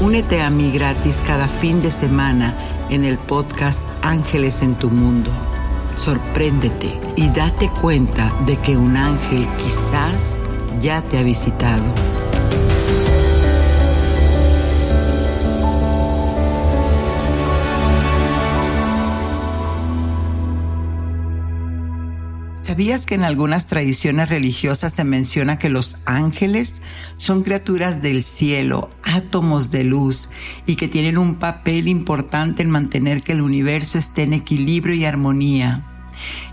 Únete a mí gratis cada fin de semana en el podcast Ángeles en tu Mundo. Sorpréndete y date cuenta de que un ángel quizás ya te ha visitado. ¿Sabías que en algunas tradiciones religiosas se menciona que los ángeles son criaturas del cielo, átomos de luz, y que tienen un papel importante en mantener que el universo esté en equilibrio y armonía?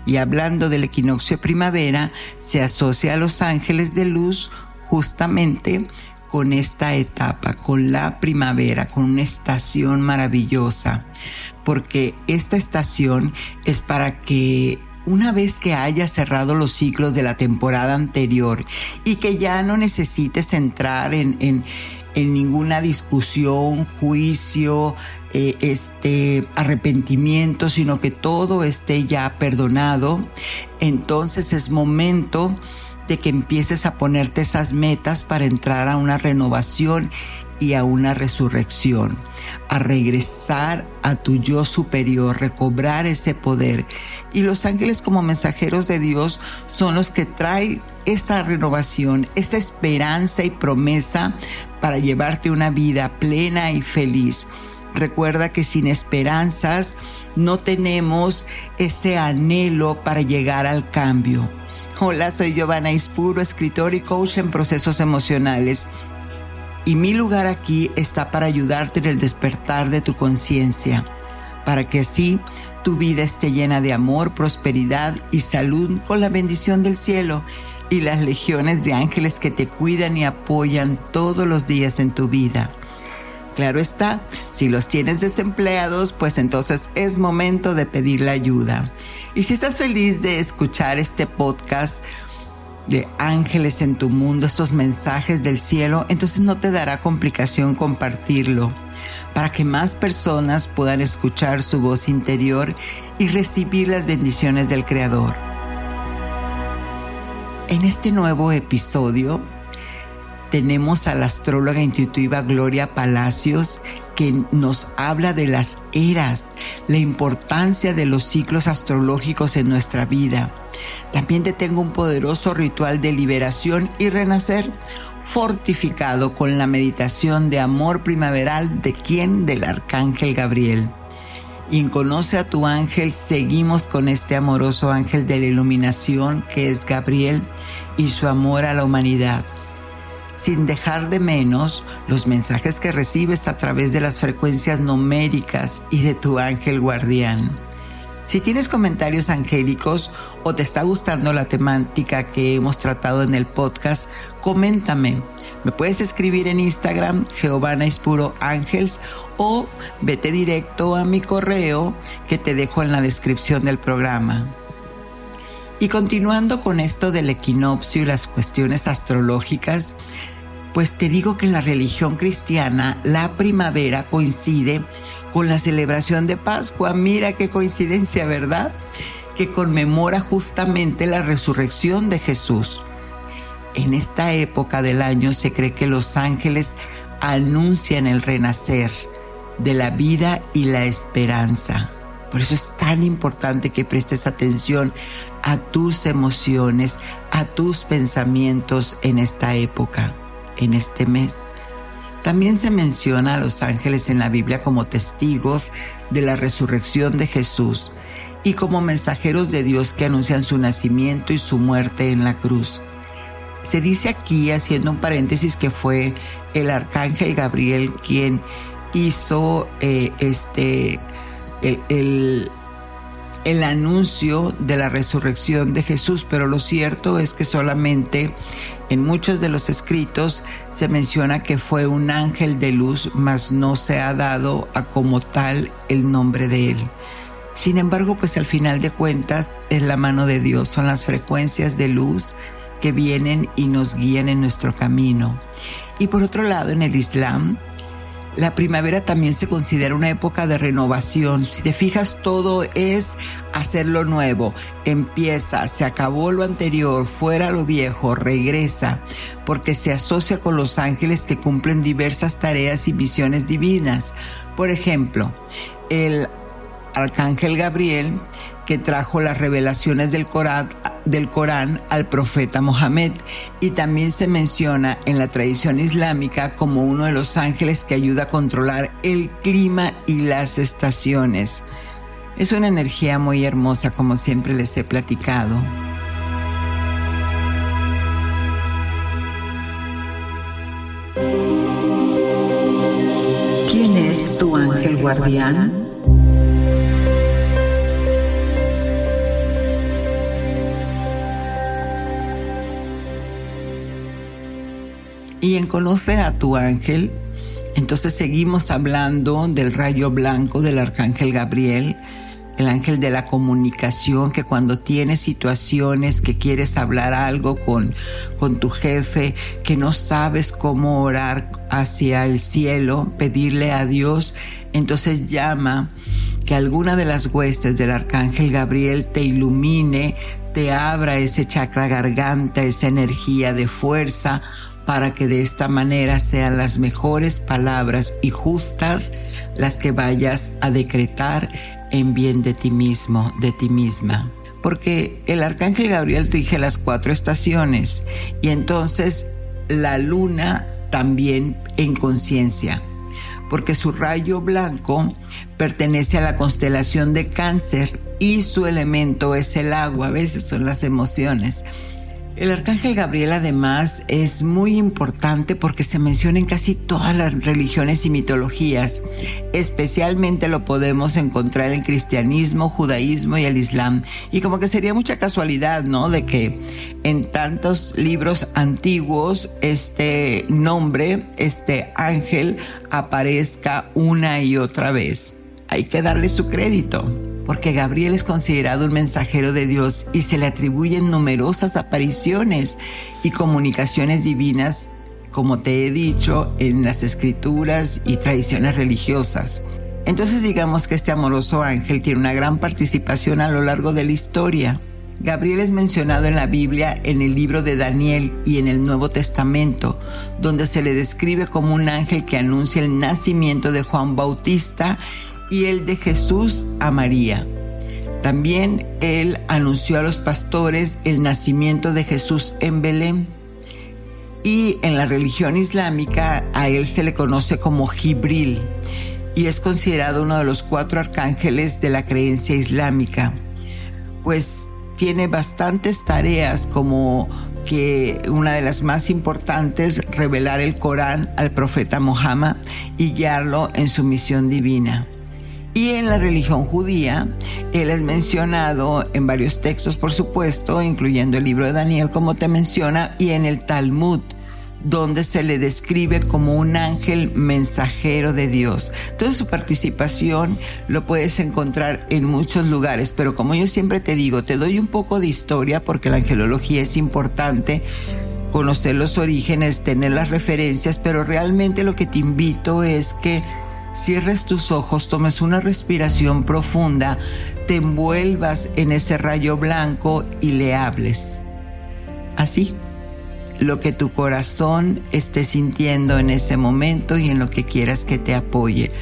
Y hablando del equinoccio de primavera, se asocia a los ángeles de luz justamente con esta etapa, con la primavera, con una estación maravillosa, porque esta estación es para que una vez que hayas cerrado los ciclos de la temporada anterior y que ya no necesites entrar en, ninguna discusión, juicio, eh, este arrepentimiento, sino que todo esté ya perdonado, entonces es momento de que empieces a ponerte esas metas para entrar a una renovación y a una resurrección, a regresar a tu yo superior, recobrar ese poder y los ángeles como mensajeros de Dios son los que traen esa renovación, esa esperanza y promesa para llevarte una vida plena y feliz. Recuerda que sin esperanzas no tenemos ese anhelo para llegar al cambio. Hola, soy Giovanna Ispuro, escritor y coach en procesos emocionales. Y mi lugar aquí está para ayudarte en el despertar de tu conciencia, para que así tu vida esté llena de amor, prosperidad y salud con la bendición del cielo y las legiones de ángeles que te cuidan y apoyan todos los días en tu vida. Claro está, si los tienes desempleados, pues entonces es momento de pedir ayuda. Y si estás feliz de escuchar este podcast de ángeles en tu mundo, estos mensajes del cielo, entonces no te dará complicación compartirlo para que más personas puedan escuchar su voz interior y recibir las bendiciones del Creador. En este nuevo episodio tenemos a la astróloga intuitiva Gloria Palacios que nos habla de las eras, la importancia de los ciclos astrológicos en nuestra vida. También te tengo un poderoso ritual de liberación y renacer fortificado con la meditación de amor primaveral de quien del arcángel Gabriel. Y en Conoce a tu ángel seguimos con este amoroso ángel de la iluminación que es Gabriel y su amor a la humanidad, sin dejar de menos los mensajes que recibes a través de las frecuencias numéricas y de tu ángel guardián. Si tienes comentarios angélicos o te está gustando la temática que hemos tratado en el podcast, coméntame. Me puedes escribir en Instagram, Giovanna Ispuro Ángels, o vete directo a mi correo que te dejo en la descripción del programa. Y continuando con esto del equinoccio y las cuestiones astrológicas, pues te digo que en la religión cristiana la primavera coincide con la celebración de Pascua. Mira qué coincidencia, ¿verdad? que conmemora justamente la resurrección de Jesús. En esta época del año se cree que los ángeles anuncian el renacer de la vida y la esperanza. Por eso es tan importante que prestes atención a tus emociones, a tus pensamientos en esta época, en este mes. También se menciona a los ángeles en la Biblia como testigos de la resurrección de Jesús y como mensajeros de Dios que anuncian su nacimiento y su muerte en la cruz. Se dice aquí, haciendo un paréntesis, que fue el arcángel Gabriel quien hizo eh, este el, el anuncio de la resurrección de Jesús, pero lo cierto es que solamente en muchos de los escritos se menciona que fue un ángel de luz, mas no se ha dado a como tal el nombre de él. Sin embargo, pues al final de cuentas es la mano de Dios, son las frecuencias de luz que vienen y nos guían en nuestro camino. Y por otro lado, en el Islam, la primavera también se considera una época de renovación. Si te fijas, todo es hacer lo nuevo. Empieza, se acabó lo anterior, fuera lo viejo, regresa, porque se asocia con los ángeles que cumplen diversas tareas y misiones divinas. Por ejemplo, el arcángel Gabriel que trajo las revelaciones del Corán, al profeta Mohammed y también se menciona en la tradición islámica como uno de los ángeles que ayuda a controlar el clima y las estaciones. Es una energía muy hermosa como siempre les he platicado. ¿Quién es tu ángel guardián? Y en Conoce a tu ángel, entonces seguimos hablando del rayo blanco del arcángel Gabriel, el ángel de la comunicación, que cuando tienes situaciones que quieres hablar algo con, con tu jefe, que no sabes cómo orar hacia el cielo, pedirle a Dios, entonces llama que alguna de las huestes del arcángel Gabriel te ilumine, te abra ese chakra garganta, esa energía de fuerza para que de esta manera sean las mejores palabras y justas las que vayas a decretar en bien de ti mismo, de ti misma. Porque el arcángel Gabriel rige las cuatro estaciones y entonces la luna también en conciencia, porque su rayo blanco pertenece a la constelación de cáncer y su elemento es el agua, a veces son las emociones. El arcángel Gabriel además es muy importante porque se menciona en casi todas las religiones y mitologías. Especialmente lo podemos encontrar en cristianismo, judaísmo y el islam. Y como que sería mucha casualidad, ¿no? De que en tantos libros antiguos este nombre, este ángel, aparezca una y otra vez. Hay que darle su crédito porque Gabriel es considerado un mensajero de Dios y se le atribuyen numerosas apariciones y comunicaciones divinas, como te he dicho, en las escrituras y tradiciones religiosas. Entonces digamos que este amoroso ángel tiene una gran participación a lo largo de la historia. Gabriel es mencionado en la Biblia, en el libro de Daniel y en el Nuevo Testamento, donde se le describe como un ángel que anuncia el nacimiento de Juan Bautista y el de Jesús a María. También él anunció a los pastores el nacimiento de Jesús en Belén. Y en la religión islámica a él se le conoce como Jibril y es considerado uno de los cuatro arcángeles de la creencia islámica, pues tiene bastantes tareas como que una de las más importantes, revelar el Corán al profeta Mohammed y guiarlo en su misión divina. Y en la religión judía, él es mencionado en varios textos, por supuesto, incluyendo el libro de Daniel, como te menciona, y en el Talmud, donde se le describe como un ángel mensajero de Dios. Toda su participación lo puedes encontrar en muchos lugares, pero como yo siempre te digo, te doy un poco de historia porque la angelología es importante conocer los orígenes, tener las referencias, pero realmente lo que te invito es que cierres tus ojos, tomes una respiración profunda, te envuelvas en ese rayo blanco y le hables. Así, lo que tu corazón esté sintiendo en ese momento y en lo que quieras que te apoye.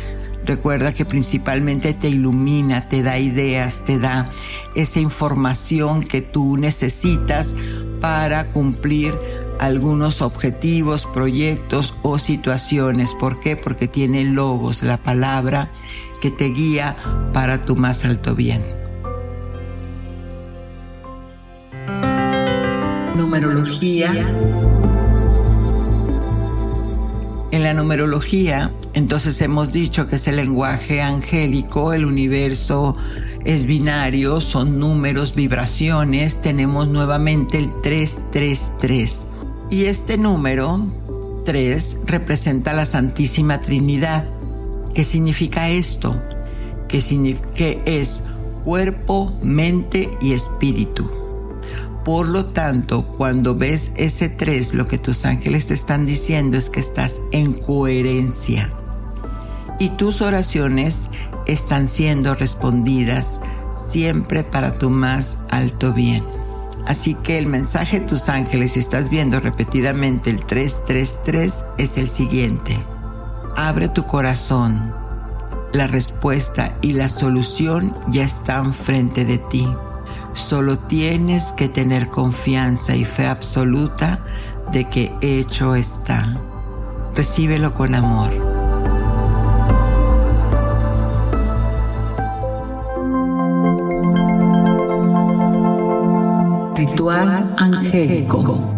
Recuerda que principalmente te ilumina, te da ideas, te da esa información que tú necesitas para cumplir algunos objetivos, proyectos o situaciones. ¿Por qué? Porque tiene logos, la palabra que te guía para tu más alto bien. Numerología. En la numerología, entonces hemos dicho que es el lenguaje angélico, el universo es binario, son números, vibraciones. Tenemos nuevamente el 333. Y este número 3 representa la Santísima Trinidad. ¿Qué significa esto? Que, es cuerpo, mente y espíritu. Por lo tanto, cuando ves ese 3, lo que tus ángeles te están diciendo es que estás en coherencia. Y tus oraciones están siendo respondidas siempre para tu más alto bien. Así que el mensaje de tus ángeles, si estás viendo repetidamente el 333, es el siguiente. Abre tu corazón. La respuesta y la solución ya están frente de ti. Solo tienes que tener confianza y fe absoluta de que hecho está. Recíbelo con amor. Ritual angélico.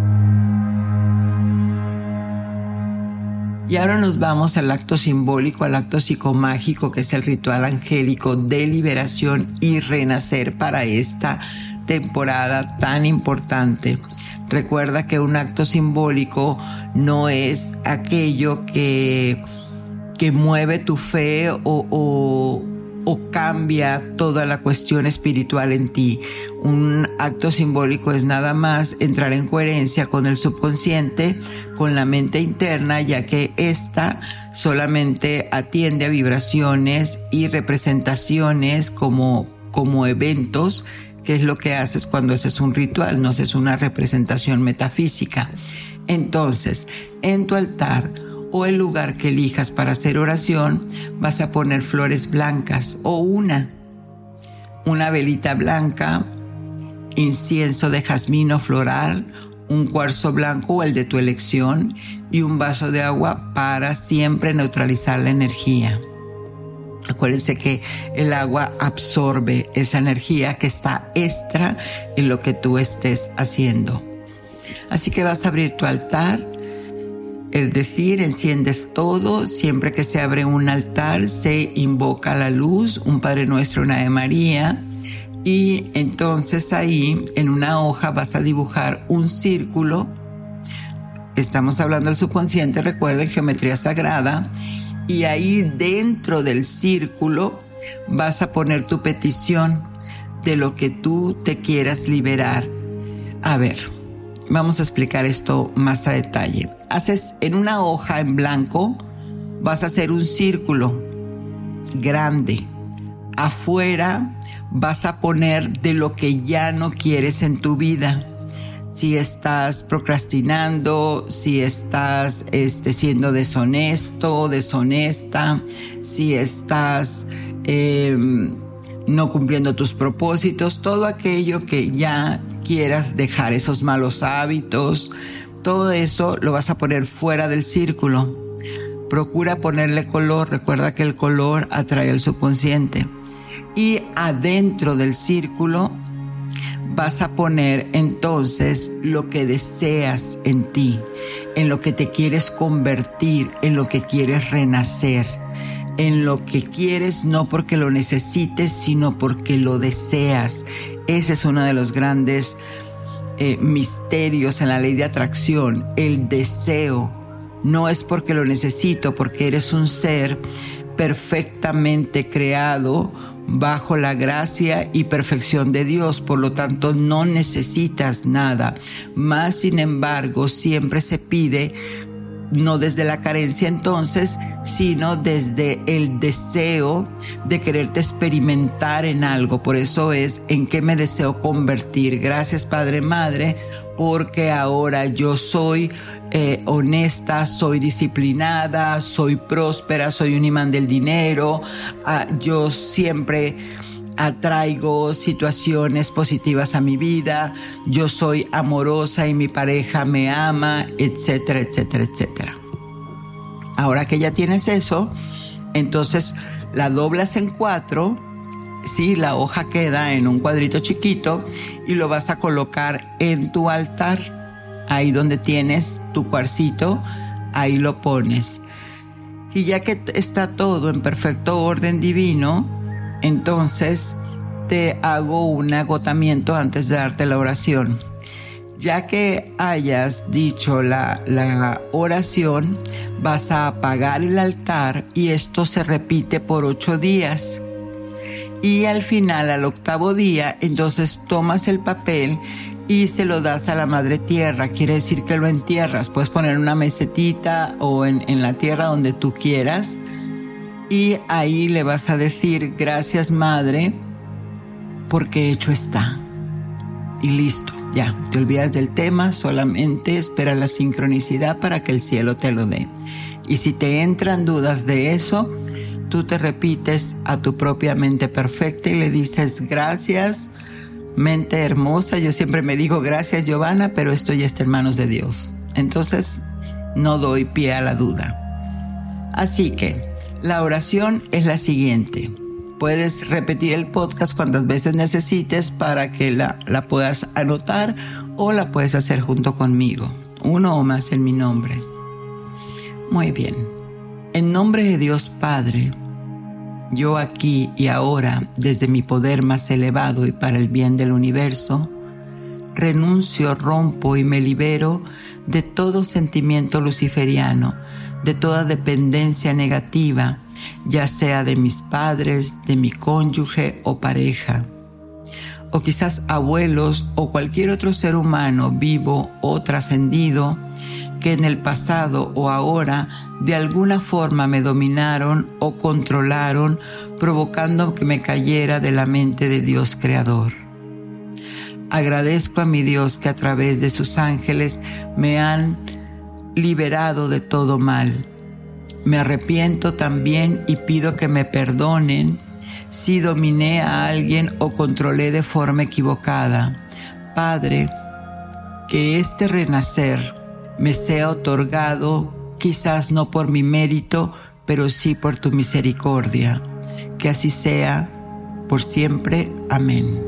Y ahora nos vamos al acto simbólico, al acto psicomágico, que es el ritual angélico de liberación y renacer para esta temporada tan importante. Recuerda que un acto simbólico no es aquello que, que mueve tu fe o o cambia toda la cuestión espiritual en ti. Un acto simbólico es nada más entrar en coherencia con el subconsciente, con la mente interna, ya que ésta solamente atiende a vibraciones y representaciones como, como eventos, que es lo que haces cuando haces un ritual, no es una representación metafísica. Entonces, en tu altar, o el lugar que elijas para hacer oración, vas a poner flores blancas o una, una velita blanca, incienso de jazmino floral, un cuarzo blanco o el de tu elección y un vaso de agua para siempre neutralizar la energía. Acuérdense que el agua absorbe esa energía que está extra en lo que tú estés haciendo. Así que vas a abrir tu altar es decir, enciendes todo, siempre que se abre un altar se invoca la luz, un Padre Nuestro, una de María, y entonces ahí en una hoja vas a dibujar un círculo. Estamos hablando del subconsciente, recuerden, geometría sagrada, y ahí dentro del círculo vas a poner tu petición de lo que tú te quieras liberar. A ver, Vamos a explicar esto más a detalle. Haces en una hoja en blanco, vas a hacer un círculo grande. Afuera vas a poner de lo que ya no quieres en tu vida. Si estás procrastinando, si estás este, siendo deshonesto, deshonesta, si estás em, no cumpliendo tus propósitos, todo aquello que ya quieras dejar, esos malos hábitos, todo eso lo vas a poner fuera del círculo. Procura ponerle color, recuerda que el color atrae al subconsciente. Y adentro del círculo vas a poner entonces lo que deseas en ti, en lo que te quieres convertir, en lo que quieres renacer en lo que quieres, no porque lo necesites, sino porque lo deseas. Ese es uno de los grandes eh, misterios en la ley de atracción, el deseo. No es porque lo necesito, porque eres un ser perfectamente creado bajo la gracia y perfección de Dios, por lo tanto no necesitas nada. Más sin embargo, siempre se pide no desde la carencia entonces, sino desde el deseo de quererte experimentar en algo. Por eso es en qué me deseo convertir. Gracias Padre Madre, porque ahora yo soy eh, honesta, soy disciplinada, soy próspera, soy un imán del dinero, ah, yo siempre atraigo situaciones positivas a mi vida, yo soy amorosa y mi pareja me ama, etcétera, etcétera, etcétera. Ahora que ya tienes eso, entonces la doblas en cuatro, sí, la hoja queda en un cuadrito chiquito y lo vas a colocar en tu altar, ahí donde tienes tu cuarcito, ahí lo pones. Y ya que está todo en perfecto orden divino, entonces te hago un agotamiento antes de darte la oración. Ya que hayas dicho la, la oración, vas a apagar el altar y esto se repite por ocho días. Y al final, al octavo día, entonces tomas el papel y se lo das a la madre tierra. Quiere decir que lo entierras. Puedes poner una mesetita o en, en la tierra donde tú quieras y ahí le vas a decir, gracias madre, porque hecho está. Y listo, ya, te olvidas del tema, solamente espera la sincronicidad para que el cielo te lo dé. Y si te entran dudas de eso, tú te repites a tu propia mente perfecta y le dices, gracias, mente hermosa. Yo siempre me digo, gracias Giovanna, pero esto ya está en manos de Dios. Entonces, no doy pie a la duda. Así que, la oración es la siguiente. Puedes repetir el podcast cuantas veces necesites para que la, la puedas anotar o la puedes hacer junto conmigo. Uno o más en mi nombre. Muy bien. En nombre de Dios Padre, yo aquí y ahora, desde mi poder más elevado y para el bien del universo, renuncio, rompo y me libero de todo sentimiento luciferiano de toda dependencia negativa, ya sea de mis padres, de mi cónyuge o pareja, o quizás abuelos o cualquier otro ser humano vivo o trascendido que en el pasado o ahora de alguna forma me dominaron o controlaron, provocando que me cayera de la mente de Dios Creador. Agradezco a mi Dios que a través de sus ángeles me han liberado de todo mal. Me arrepiento también y pido que me perdonen si dominé a alguien o controlé de forma equivocada. Padre, que este renacer me sea otorgado quizás no por mi mérito, pero sí por tu misericordia. Que así sea por siempre. Amén.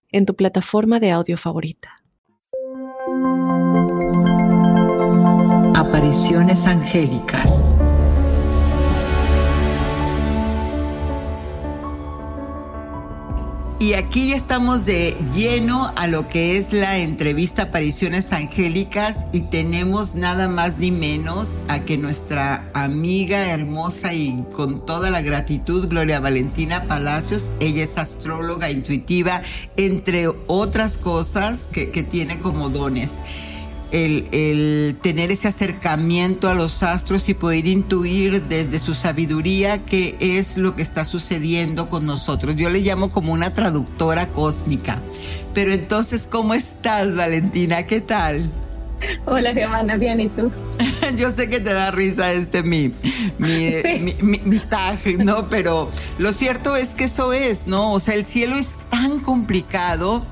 en tu plataforma de audio favorita. Apariciones angélicas. Y aquí ya estamos de lleno a lo que es la entrevista Apariciones Angélicas y tenemos nada más ni menos a que nuestra amiga hermosa y con toda la gratitud, Gloria Valentina Palacios, ella es astróloga intuitiva, entre otras cosas que, que tiene como dones el, tener ese acercamiento a los astros y poder intuir desde su sabiduría qué es lo que está sucediendo con nosotros. Yo le llamo como una traductora cósmica. Pero entonces, ¿cómo estás, Valentina? ¿Qué tal? Hola, Giovanna, bien, ¿y tú? Yo sé que te da risa este mi, mi, mi, tag, ¿no? Pero lo cierto es que eso es, ¿no? O sea, el cielo es tan complicado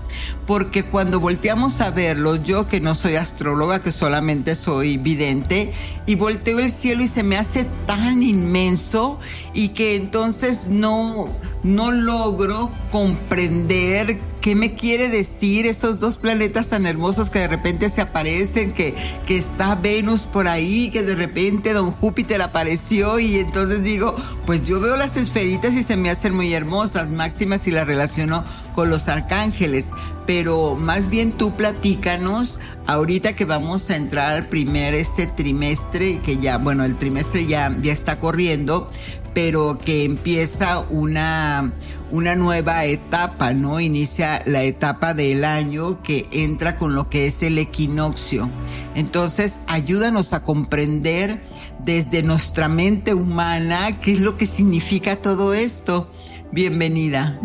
porque cuando volteamos a verlo, yo que no soy astróloga, que solamente soy vidente, y volteo el cielo y se me hace tan inmenso y que entonces no, no logro comprender ¿Qué me quiere decir esos dos planetas tan hermosos que de repente se aparecen? Que, que está Venus por ahí, que de repente don Júpiter apareció y entonces digo, pues yo veo las esferitas y se me hacen muy hermosas, máximas si las relaciono con los arcángeles. Pero más bien tú platícanos ahorita que vamos a entrar al primer este trimestre, que ya, bueno, el trimestre ya, ya está corriendo, pero que empieza una, una nueva etapa, ¿no? Inicia la etapa del año que entra con lo que es el equinoccio. Entonces, ayúdanos a comprender desde nuestra mente humana qué es lo que significa todo esto. Bienvenida.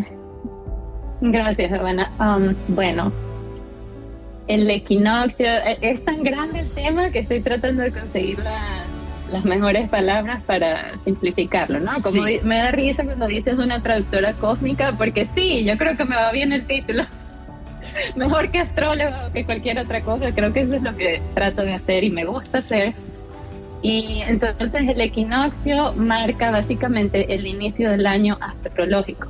Gracias, Giovanna. Um, bueno, el equinoccio e, es tan grande el tema que estoy tratando de conseguir las las mejores palabras para simplificarlo, ¿no? Como me da risa cuando dices una traductora cósmica, porque sí, yo creo que me va bien el título. Mejor que astrólogo o que cualquier otra cosa, creo que eso es lo que trato de hacer y me gusta hacer. Y entonces el equinoccio marca básicamente el inicio del año astrológico.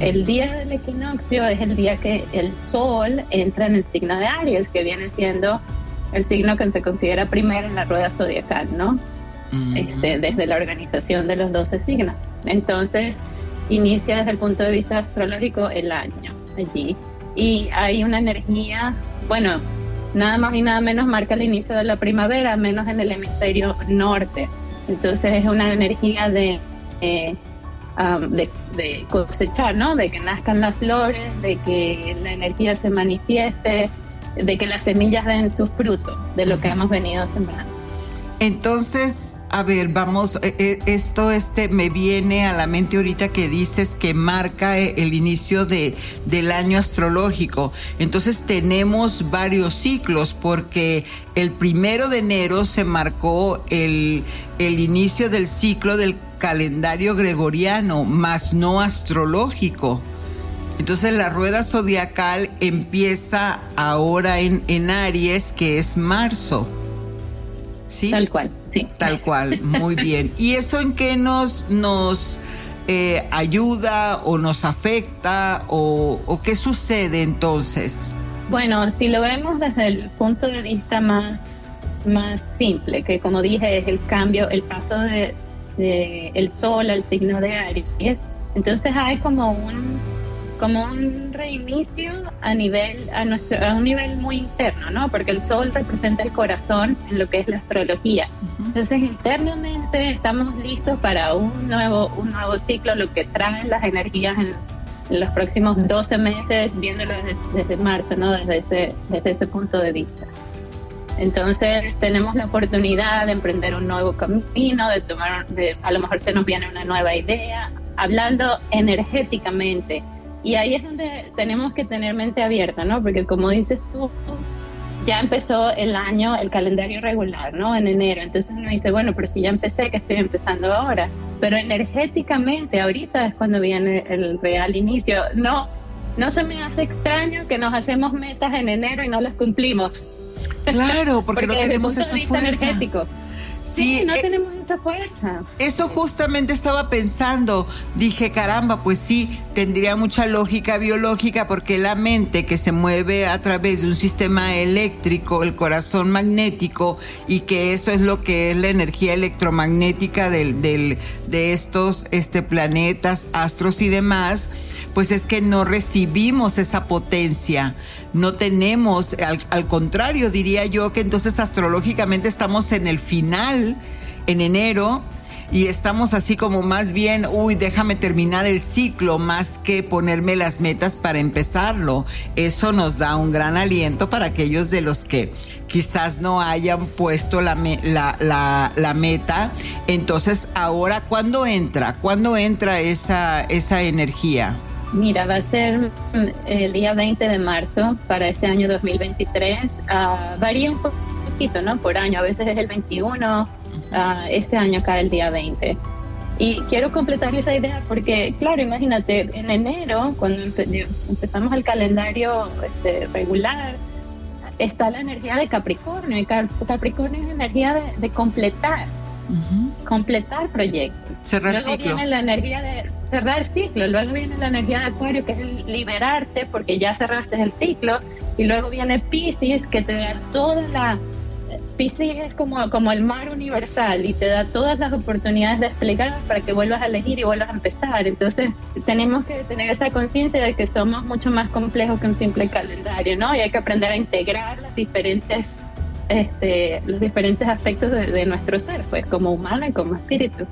El día del equinoccio es el día que el sol entra en el signo de Aries, que viene siendo el signo que se considera primero en la rueda zodiacal, ¿no? Este, desde la organización de los 12 signos. Entonces, inicia desde el punto de vista astrológico el año allí. Y hay una energía, bueno, nada más y nada menos marca el inicio de la primavera, menos en el hemisferio norte. Entonces es una energía de, eh, de, de, cosechar, ¿no? De que nazcan las flores, de que la energía se manifieste, de que las semillas den sus frutos de lo que hemos venido sembrando. Entonces, a ver, vamos, eh, eh, esto este me viene a la mente ahorita que dices que marca eh, el inicio de, del año astrológico. Entonces tenemos varios ciclos porque el primero de enero se marcó el, el inicio del ciclo del calendario gregoriano, más no astrológico. Entonces la rueda zodiacal empieza ahora en, en Aries, que es marzo. ¿Sí? Tal cual, sí. Tal cual, muy bien. ¿Y eso en qué nos, nos eh, ayuda o nos afecta o, o, qué sucede entonces? Bueno, si lo vemos desde el punto de vista más, más simple, que como dije es el cambio, el paso de, de el sol al signo de Aries, entonces hay como un como un reinicio a nivel a nuestro a un nivel muy interno, ¿no? Porque el sol representa el corazón en lo que es la astrología. Entonces, internamente estamos listos para un nuevo un nuevo ciclo, lo que traen las energías en, los próximos 12 meses, viéndolo desde, marzo, ¿no? Desde ese desde ese punto de vista. Entonces tenemos la oportunidad de emprender un nuevo camino, de tomar, de, a lo mejor se nos viene una nueva idea, hablando energéticamente, y ahí es donde tenemos que tener mente abierta, ¿no? Porque como dices tú, ya empezó el año, el calendario regular, ¿no? En enero. Entonces uno dice, bueno, pero si ya empecé, que estoy empezando ahora. Pero energéticamente, ahorita es cuando viene el real inicio. No, no se me hace extraño que nos hacemos metas en enero y no las cumplimos. Claro, porque, no tenemos esa fuerza. Energético. Sí, no eh, tenemos esa fuerza. Eso justamente estaba pensando. Dije, caramba, pues sí, tendría mucha lógica biológica porque la mente que se mueve a través de un sistema eléctrico, el corazón magnético, y que eso es lo que es la energía electromagnética del, del, de estos este, planetas, astros y demás, pues es que no recibimos esa potencia, no tenemos, al, contrario diría yo que entonces astrológicamente estamos en el final, en enero, y estamos así como más bien, uy, déjame terminar el ciclo más que ponerme las metas para empezarlo. Eso nos da un gran aliento para aquellos de los que quizás no hayan puesto la, la, la, meta. Entonces, ahora, ¿cuándo entra? ¿Cuándo entra esa, esa energía? Mira, va a ser mm, el día 20 de marzo para este año 2023. Ah, varía un poquito, ¿no? Por año. A veces es el 21. Ah, este año cae el día 20. Y quiero completar esa idea porque, claro, imagínate, en enero, cuando empezamos el calendario este, regular, está la energía de Capricornio. Y Capricornio es energía de, completar, completar proyectos. Cerrar luego ciclo. viene la energía de cerrar ciclo, luego viene la energía de Acuario, que es el liberarte porque ya cerraste el ciclo, y luego viene Pisces, que te da toda la Pisces es como, como el mar universal y te da todas las oportunidades de explicar para que vuelvas a elegir y vuelvas a empezar. Entonces tenemos que tener esa conciencia de que somos mucho más complejos que un simple calendario, ¿no? Y hay que aprender a integrar las diferentes, este, los diferentes aspectos de, nuestro ser, pues como humano y como espíritu.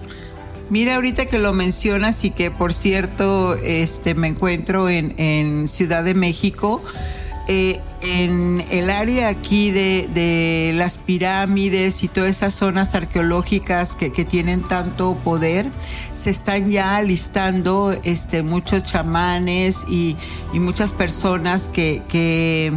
Mira, ahorita que lo mencionas y que por cierto este, me encuentro en, en Ciudad de México, eh, en el área aquí de, las pirámides y todas esas zonas arqueológicas que, tienen tanto poder, se están ya alistando este, muchos chamanes y, muchas personas que, que,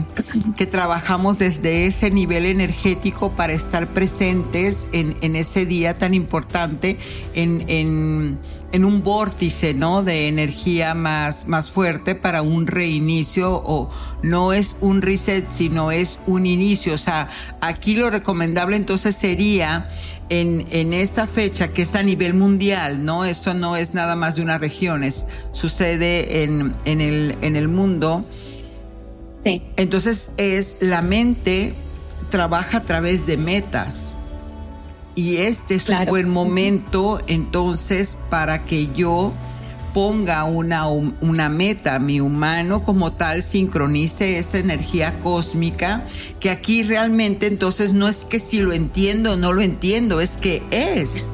trabajamos desde ese nivel energético para estar presentes en, en ese día tan importante en, en, en, un vórtice ¿no? de energía más, más fuerte para un reinicio o no es un sino es un inicio. O sea, aquí lo recomendable entonces sería en, en esta fecha que es a nivel mundial, ¿no? Esto no es nada más de una región, es, sucede en, en, el, en el mundo. Sí. Entonces es la mente trabaja a través de metas. Y este es un buen momento entonces para que yo ponga una, una meta, mi humano como tal sincronice esa energía cósmica, que aquí realmente entonces no es que si lo entiendo o no lo entiendo, es que es.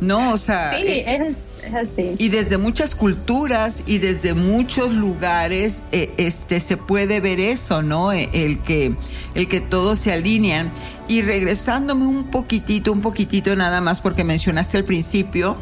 No, o sea... Sí, eh, es, así. Y desde muchas culturas y desde muchos lugares eh, este, se puede ver eso, ¿no? E, el que, el que todos se alinean. Y regresándome un poquitito, un poquitito nada más, porque mencionaste al principio,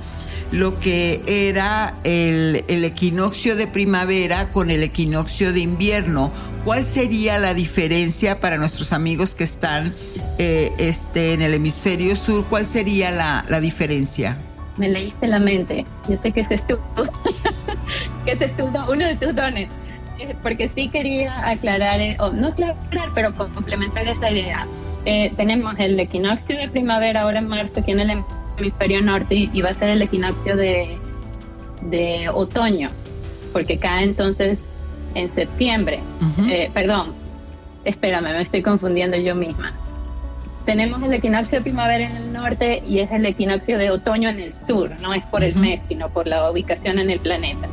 lo que era el, equinoccio de primavera con el equinoccio de invierno. ¿Cuál sería la diferencia para nuestros amigos que están eh, este, en el hemisferio sur? ¿Cuál sería la, diferencia? Me leíste la mente. Yo sé que ese es tu, que ese es uno de tus dones. Eh, porque sí quería aclarar, eh, o no aclarar, pero complementar esa idea. tenemos el equinoccio de primavera ahora en marzo aquí en el hemisferio norte y va a ser el equinoccio de, de otoño, porque cae entonces en septiembre. Eh, perdón, espérame, me estoy confundiendo yo misma. Tenemos el equinoccio de primavera en el norte y es el equinoccio de otoño en el sur, no es por el mes, sino por la ubicación en el planeta.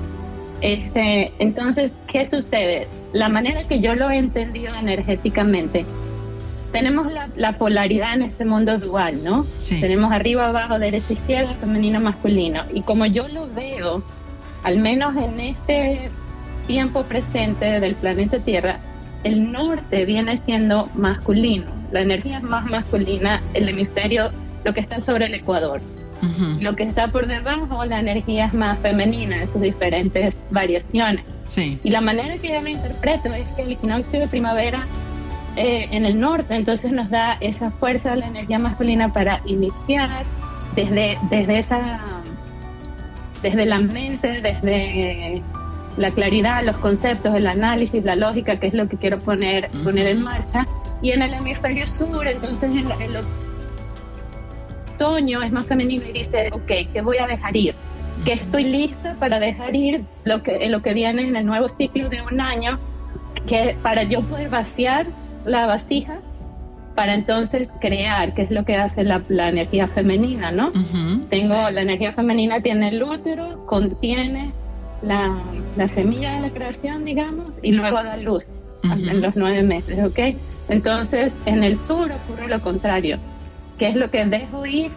Este, entonces, ¿qué sucede? La manera que yo lo he entendido energéticamente tenemos la, polaridad en este mundo dual, ¿no? Tenemos arriba, abajo, derecha, izquierda, femenino, masculino. Y como yo lo veo, al menos en este tiempo presente del planeta Tierra, el norte viene siendo masculino. La energía es más masculina, el hemisferio, lo que está sobre el ecuador. Lo que está por debajo, la energía es más femenina en sus diferentes variaciones. Sí. Y la manera que yo lo interpreto es que el equinoccio de primavera eh, en el norte, entonces nos da esa fuerza, la energía masculina para iniciar desde, desde esa, desde la mente, desde la claridad, los conceptos, el análisis, la lógica, que es lo que quiero poner, poner en marcha. Y en el hemisferio sur, entonces en, el otoño es más femenino y dice, ok, ¿qué voy a dejar ir? Que estoy lista para dejar ir lo que, lo que viene en el nuevo ciclo de un año, que para yo poder vaciar la vasija para entonces crear, que es lo que hace la, energía femenina, ¿no? Tengo la energía femenina, tiene el útero, contiene la, semilla de la creación, digamos, y luego da luz en los nueve meses, ¿ok? Entonces, en el sur ocurre lo contrario, que es lo que dejo ir,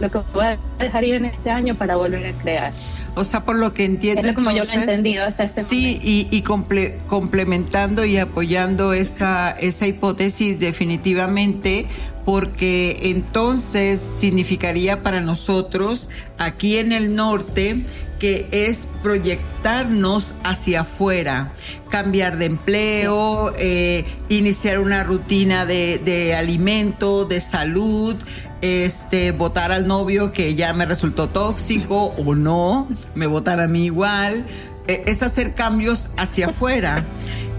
lo que voy a dejar ir en este año para volver a crear. O sea, por lo que entiendo. Es como yo lo he entendido hasta este Sí, y, complementando y apoyando esa, esa hipótesis definitivamente, porque entonces significaría para nosotros aquí en el norte que es proyectarnos hacia afuera, cambiar de empleo, eh, iniciar una rutina de, de alimento, de salud, este, votar al novio que ya me resultó tóxico o no, me votar a mí igual, eh, es hacer cambios hacia afuera.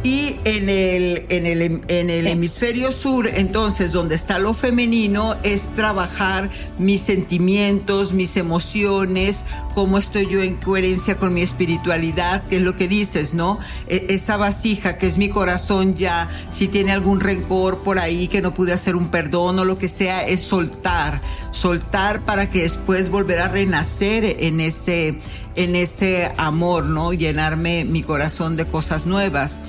Y en el, en el, en el hemisferio sur, entonces, donde está lo femenino, es trabajar mis sentimientos, mis emociones, cómo estoy yo en coherencia con mi espiritualidad, que es lo que dices, ¿no? E, esa vasija que es mi corazón ya, si tiene algún rencor por ahí que no pude hacer un perdón o lo que sea, es soltar, soltar para que después volver a renacer en ese, en ese amor, ¿no? Llenarme mi corazón de cosas nuevas.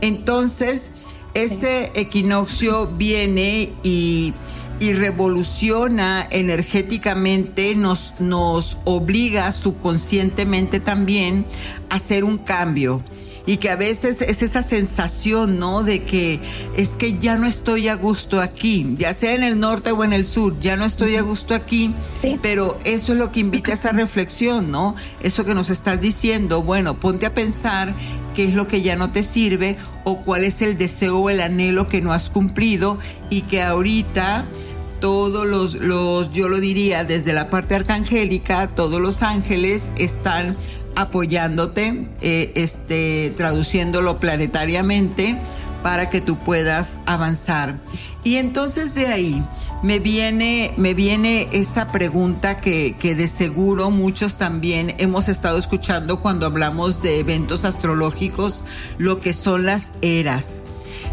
Entonces, ese equinoccio viene y, revoluciona energéticamente, nos, nos obliga subconscientemente también a hacer un cambio y que a veces es esa sensación, ¿no? De que es que ya no estoy a gusto aquí, ya sea en el norte o en el sur, ya no estoy a gusto aquí, pero eso es lo que invita a esa reflexión, ¿no? Eso que nos estás diciendo, bueno, ponte a pensar qué es lo que ya no te sirve o cuál es el deseo o el anhelo que no has cumplido y que ahorita todos los, los, yo lo diría desde la parte arcangélica, todos los ángeles están apoyándote, eh, este, traduciéndolo planetariamente para que tú puedas avanzar. Y entonces de ahí me viene, me viene esa pregunta que, que de seguro muchos también hemos estado escuchando cuando hablamos de eventos astrológicos, lo que son las eras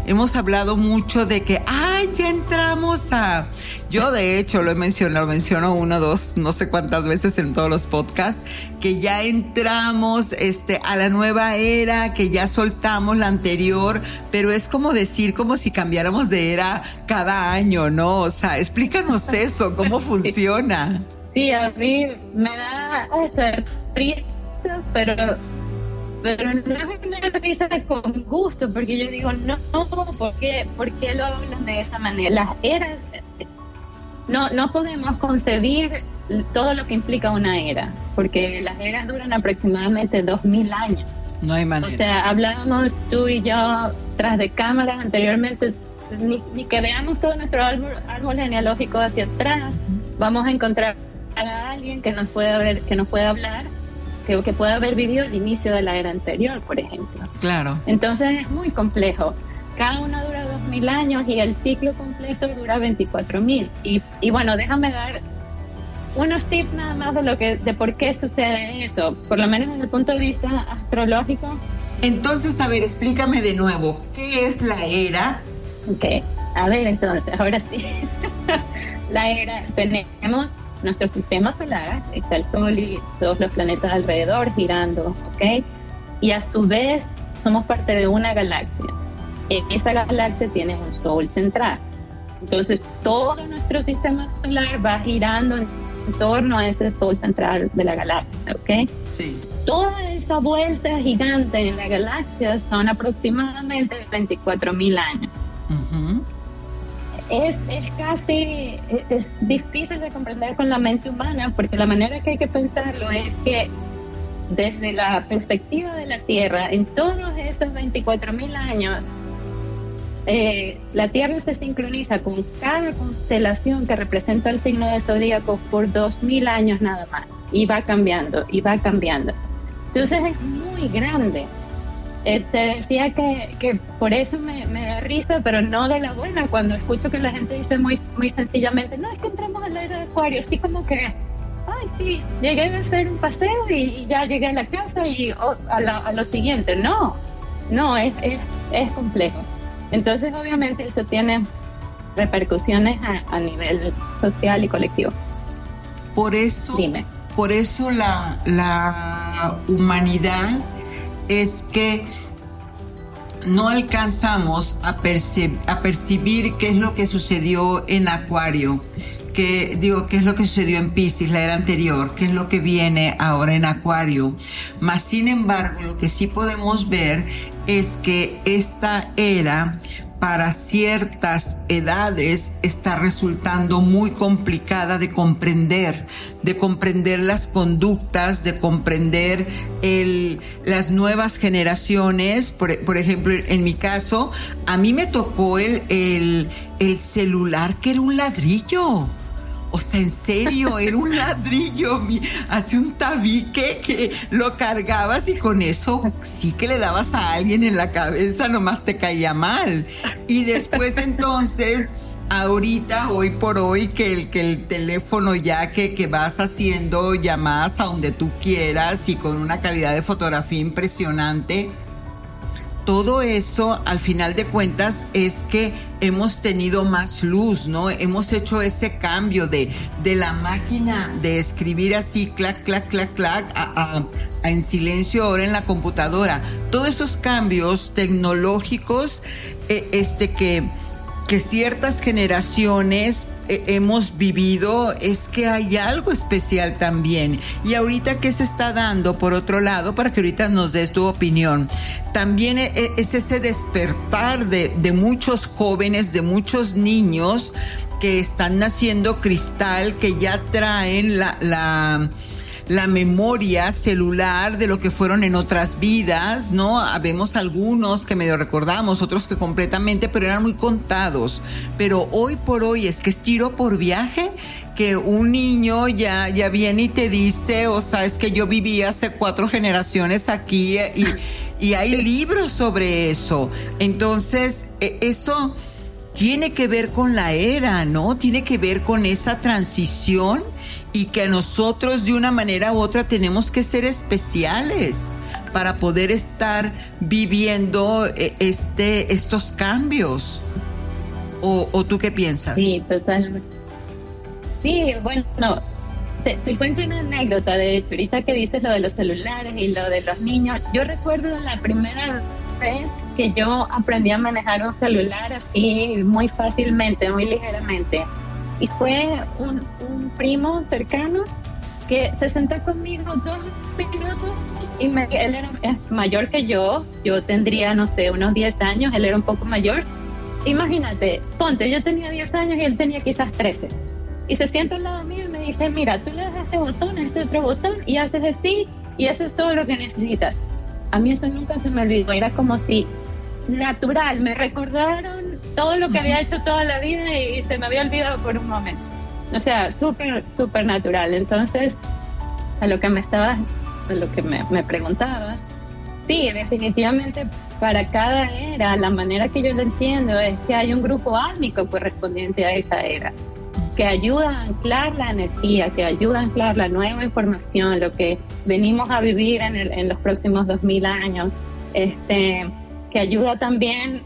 hemos hablado mucho de que, ay, ya entramos a... Yo de hecho lo he mencionado, lo menciono una, dos, no sé cuántas veces en todos los podcasts, que ya entramos este, a la nueva era, que ya soltamos la anterior, pero es como decir, como si cambiáramos de era cada año, ¿no? O sea, explícanos eso, cómo funciona. Sí, a mí me da risa, pero pero no es una risa con gusto, porque yo digo, no, ¿por qué, ¿por qué lo hablan de esa manera? Las eras, no, no podemos concebir todo lo que implica una era, porque las eras duran aproximadamente dos mil años. No hay manera. O sea, hablábamos tú y yo tras de cámaras anteriormente, ni, que veamos todo nuestro árbol, árbol genealógico hacia atrás, vamos a encontrar a alguien que nos pueda ver, que nos pueda hablar que, que pueda haber vivido el inicio de la era anterior, por ejemplo. Claro. Entonces es muy complejo. Cada uno dura 2.000 años y el ciclo completo dura 24.000. Y, y bueno, déjame dar unos tips nada más de, lo que, de por qué sucede eso, por lo menos desde el punto de vista astrológico. Entonces, a ver, explícame de nuevo, ¿qué es la era? Ok, a ver, entonces, ahora sí. la era, tenemos nuestro sistema solar, está el Sol y todos los planetas alrededor girando, ¿ok? Y a su vez somos parte de una galaxia. Esa galaxia tiene un Sol central. Entonces todo nuestro sistema solar va girando en torno a ese Sol central de la galaxia, ¿ok? Sí. Toda esa vuelta gigante en la galaxia son aproximadamente 24 mil años es, es casi es, difícil de comprender con la mente humana, porque la manera que hay que pensarlo es que desde la perspectiva de la Tierra, en todos esos 24.000 años, eh, la Tierra se sincroniza con cada constelación que representa el signo de zodíaco por 2.000 años nada más, y va cambiando, y va cambiando. Entonces es muy grande. Eh, te decía que, que por eso me, me, da risa, pero no de la buena, cuando escucho que la gente dice muy, muy sencillamente, no, es que entramos a la era de Acuario, así como que, ay, sí, llegué a hacer un paseo y, ya llegué a la casa y oh, a, a, lo siguiente. No, no, es, es, es, complejo. Entonces, obviamente, eso tiene repercusiones a, a nivel social y colectivo. Por eso, Dime. por eso la, la humanidad es que no alcanzamos a, a, percibir qué es lo que sucedió en Acuario, que digo, qué es lo que sucedió en Pisces la era anterior, qué es lo que viene ahora en Acuario. Mas sin embargo, lo que sí podemos ver es que esta era para ciertas edades está resultando muy complicada de comprender, de comprender las conductas, de comprender el, las nuevas generaciones. Por, ejemplo, en mi caso, a mí me tocó el, el, el celular que era un ladrillo. O sea, en serio, era un ladrillo, hace un tabique que lo cargabas y con eso sí que le dabas a alguien en la cabeza, nomás te caía mal. Y después entonces, ahorita, hoy por hoy, que el, que el teléfono ya que, que vas haciendo llamadas a donde tú quieras y con una calidad de fotografía impresionante, todo eso, al final de cuentas, es que hemos tenido más luz, ¿no? Hemos hecho ese cambio de, de la máquina de escribir así, clac, clac, clac, clac, a, en silencio ahora en la computadora. Todos esos cambios tecnológicos, eh, este que, que ciertas generaciones hemos vivido es que hay algo especial también. Y ahorita, ¿qué se está dando por otro lado? Para que ahorita nos des tu opinión. También e, e, es ese despertar de, de muchos jóvenes, de muchos niños que están naciendo cristal, que ya traen la, la la memoria celular de lo que fueron en otras vidas, ¿no? Habemos algunos que medio recordamos, otros que completamente, pero eran muy contados. Pero hoy por hoy es que es tiro por viaje que un niño ya, ya viene y te dice, o sea, es que yo viví hace cuatro generaciones aquí y, y hay libros sobre eso. Entonces, e, eso tiene que ver con la era, ¿no? Tiene que ver con esa transición y que nosotros de una manera u otra tenemos que ser especiales para poder estar viviendo eh, este, estos cambios. ¿O, tú qué piensas? Sí, totalmente. Sí, bueno, te, te, cuento una anécdota, de hecho, ahorita que dices lo de los celulares y lo de los niños, yo recuerdo la primera vez que yo aprendí a manejar un celular así muy fácilmente, muy ligeramente y fue un, primo cercano que se sentó conmigo dos minutos y me, él era mayor que yo, yo tendría, no sé, unos 10 años, él era un poco mayor. Imagínate, ponte, yo tenía 10 años y él tenía quizás 13. Y se sienta al lado mío y me dice, mira, tú le das este botón, este otro botón y haces así y eso es todo lo que necesitas. A mí eso nunca se me olvidó, era como si natural, me recordaron todo lo que había hecho toda la vida y, se me había olvidado por un momento. O sea, súper, súper natural. Entonces, a lo que me estabas, a lo que me, me preguntabas, sí, definitivamente para cada era, la manera que yo lo entiendo es que hay un grupo álmico correspondiente a esa era, que ayuda a anclar la energía, que ayuda a anclar la nueva información, lo que venimos a vivir en, los próximos 2000 años. Este, que ayuda también,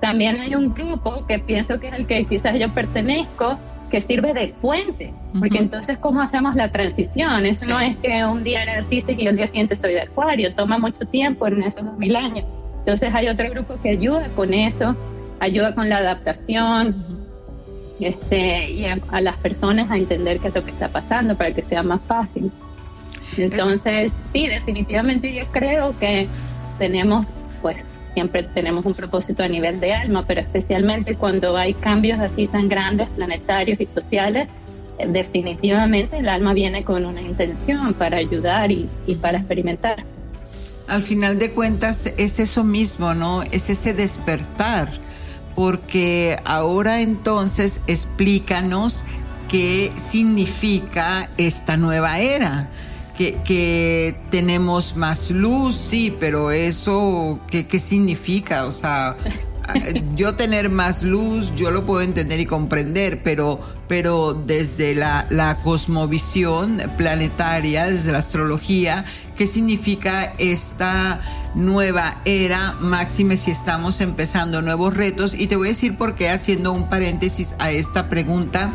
también hay un grupo que pienso que es el que quizás yo pertenezco, que sirve de puente, porque entonces cómo hacemos la transición, eso no es que un día era de Pisces y el día siguiente soy de Acuario, toma mucho tiempo en esos dos mil años. Entonces hay otro grupo que ayuda con eso, ayuda con la adaptación, este, y a, a, las personas a entender qué es lo que está pasando para que sea más fácil. Entonces, sí, definitivamente yo creo que tenemos pues siempre tenemos un propósito a nivel de alma, pero especialmente cuando hay cambios así tan grandes, planetarios y sociales, eh, definitivamente el alma viene con una intención para ayudar y, y para experimentar. Al final de cuentas es eso mismo, ¿no? Es ese despertar, porque ahora entonces explícanos qué significa esta nueva era que, tenemos más luz, sí, pero eso, ¿qué, ¿qué significa? O sea, yo tener más luz, yo lo puedo entender y comprender, pero, pero desde la, la, cosmovisión planetaria, desde la astrología, ¿qué significa esta nueva era, máxime si estamos empezando nuevos retos? Y te voy a decir por qué, haciendo un paréntesis a esta pregunta,